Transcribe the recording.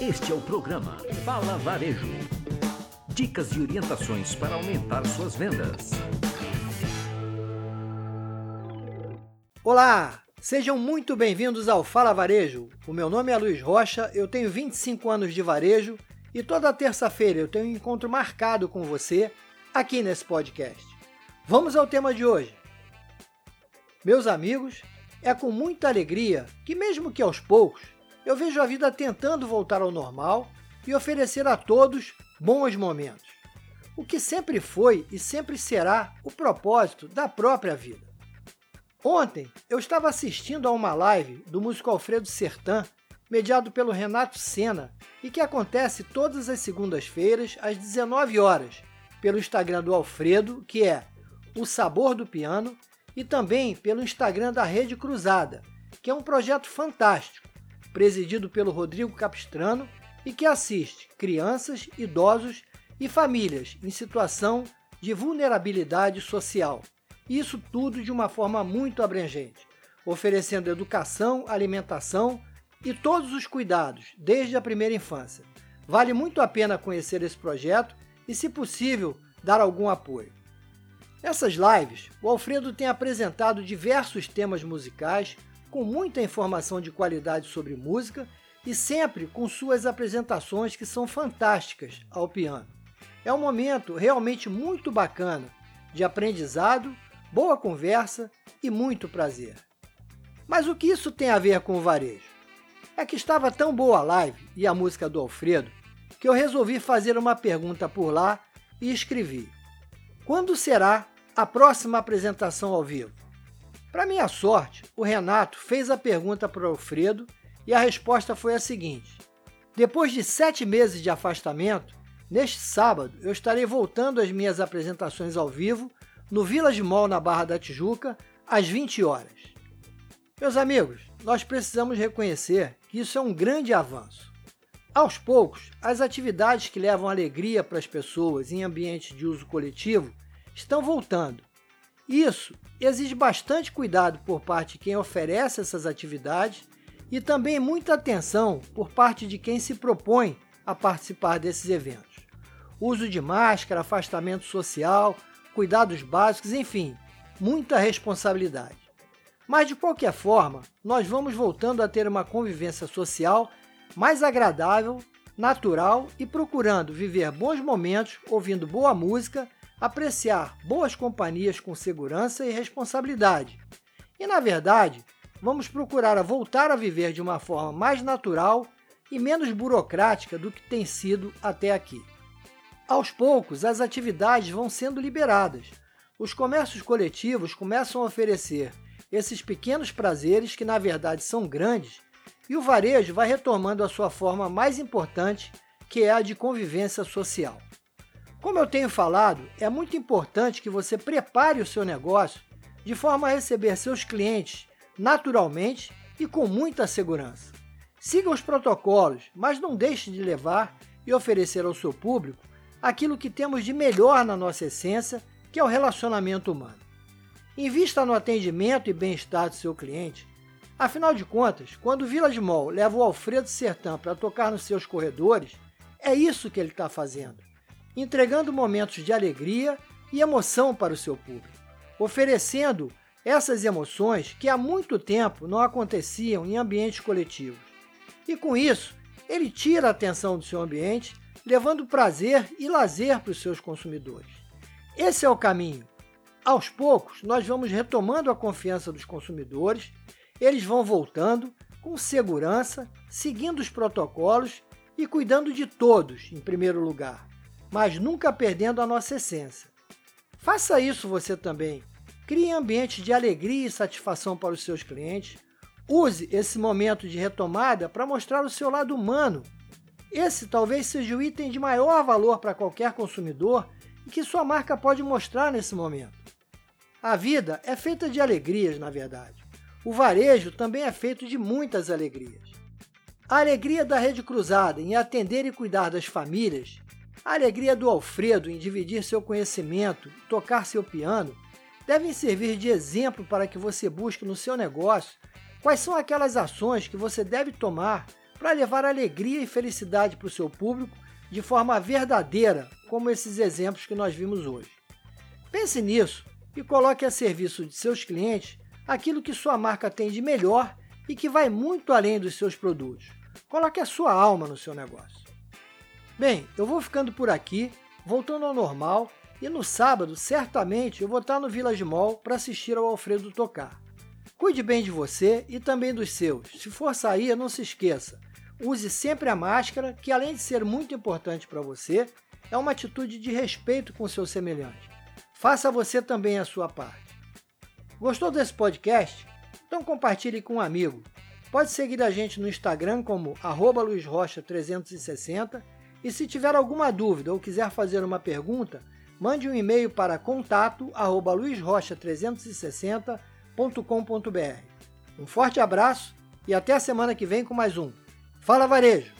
Este é o programa Fala Varejo. Dicas e orientações para aumentar suas vendas. Olá, sejam muito bem-vindos ao Fala Varejo. O meu nome é Luiz Rocha, eu tenho 25 anos de varejo e toda terça-feira eu tenho um encontro marcado com você aqui nesse podcast. Vamos ao tema de hoje. Meus amigos, é com muita alegria que, mesmo que aos poucos, eu vejo a vida tentando voltar ao normal e oferecer a todos bons momentos. O que sempre foi e sempre será o propósito da própria vida. Ontem eu estava assistindo a uma live do músico Alfredo Sertan, mediado pelo Renato Sena, e que acontece todas as segundas-feiras às 19 horas, pelo Instagram do Alfredo, que é O Sabor do Piano, e também pelo Instagram da Rede Cruzada, que é um projeto fantástico presidido pelo Rodrigo Capistrano e que assiste crianças, idosos e famílias em situação de vulnerabilidade social. Isso tudo de uma forma muito abrangente, oferecendo educação, alimentação e todos os cuidados desde a primeira infância. Vale muito a pena conhecer esse projeto e, se possível, dar algum apoio. Nessas lives, o Alfredo tem apresentado diversos temas musicais com muita informação de qualidade sobre música e sempre com suas apresentações que são fantásticas ao piano. É um momento realmente muito bacana de aprendizado, boa conversa e muito prazer. Mas o que isso tem a ver com o varejo? É que estava tão boa a live e a música do Alfredo que eu resolvi fazer uma pergunta por lá e escrevi: Quando será a próxima apresentação ao vivo? Para minha sorte, o Renato fez a pergunta para o Alfredo e a resposta foi a seguinte: Depois de sete meses de afastamento, neste sábado eu estarei voltando às minhas apresentações ao vivo no Village Mall na Barra da Tijuca às 20 horas. Meus amigos, nós precisamos reconhecer que isso é um grande avanço. Aos poucos, as atividades que levam alegria para as pessoas em ambientes de uso coletivo estão voltando isso exige bastante cuidado por parte de quem oferece essas atividades e também muita atenção por parte de quem se propõe a participar desses eventos. Uso de máscara, afastamento social, cuidados básicos, enfim, muita responsabilidade. Mas de qualquer forma, nós vamos voltando a ter uma convivência social mais agradável, natural e procurando viver bons momentos ouvindo boa música apreciar boas companhias com segurança e responsabilidade. E, na verdade, vamos procurar a voltar a viver de uma forma mais natural e menos burocrática do que tem sido até aqui. Aos poucos, as atividades vão sendo liberadas. Os comércios coletivos começam a oferecer esses pequenos prazeres que, na verdade, são grandes, e o varejo vai retomando a sua forma mais importante, que é a de convivência social. Como eu tenho falado, é muito importante que você prepare o seu negócio de forma a receber seus clientes naturalmente e com muita segurança. Siga os protocolos, mas não deixe de levar e oferecer ao seu público aquilo que temos de melhor na nossa essência, que é o relacionamento humano. Invista no atendimento e bem-estar do seu cliente. Afinal de contas, quando o Village Mall leva o Alfredo Sertã para tocar nos seus corredores, é isso que ele está fazendo entregando momentos de alegria e emoção para o seu público, oferecendo essas emoções que há muito tempo não aconteciam em ambientes coletivos. E com isso, ele tira a atenção do seu ambiente, levando prazer e lazer para os seus consumidores. Esse é o caminho. Aos poucos, nós vamos retomando a confiança dos consumidores, eles vão voltando com segurança, seguindo os protocolos e cuidando de todos, em primeiro lugar mas nunca perdendo a nossa essência. Faça isso você também. Crie ambiente de alegria e satisfação para os seus clientes. Use esse momento de retomada para mostrar o seu lado humano. Esse talvez seja o item de maior valor para qualquer consumidor e que sua marca pode mostrar nesse momento. A vida é feita de alegrias, na verdade. O varejo também é feito de muitas alegrias. A alegria da Rede Cruzada em atender e cuidar das famílias a alegria do Alfredo em dividir seu conhecimento, tocar seu piano, devem servir de exemplo para que você busque no seu negócio quais são aquelas ações que você deve tomar para levar alegria e felicidade para o seu público de forma verdadeira, como esses exemplos que nós vimos hoje. Pense nisso e coloque a serviço de seus clientes aquilo que sua marca tem de melhor e que vai muito além dos seus produtos. Coloque a sua alma no seu negócio. Bem, eu vou ficando por aqui, voltando ao normal, e no sábado, certamente, eu vou estar no Village Mall para assistir ao Alfredo tocar. Cuide bem de você e também dos seus. Se for sair, não se esqueça. Use sempre a máscara, que além de ser muito importante para você, é uma atitude de respeito com seu semelhante. Faça você também a sua parte. Gostou desse podcast? Então compartilhe com um amigo. Pode seguir a gente no Instagram como luizrocha360 e se tiver alguma dúvida ou quiser fazer uma pergunta, mande um e-mail para contato@luizrocha360.com.br. Um forte abraço e até a semana que vem com mais um Fala Varejo!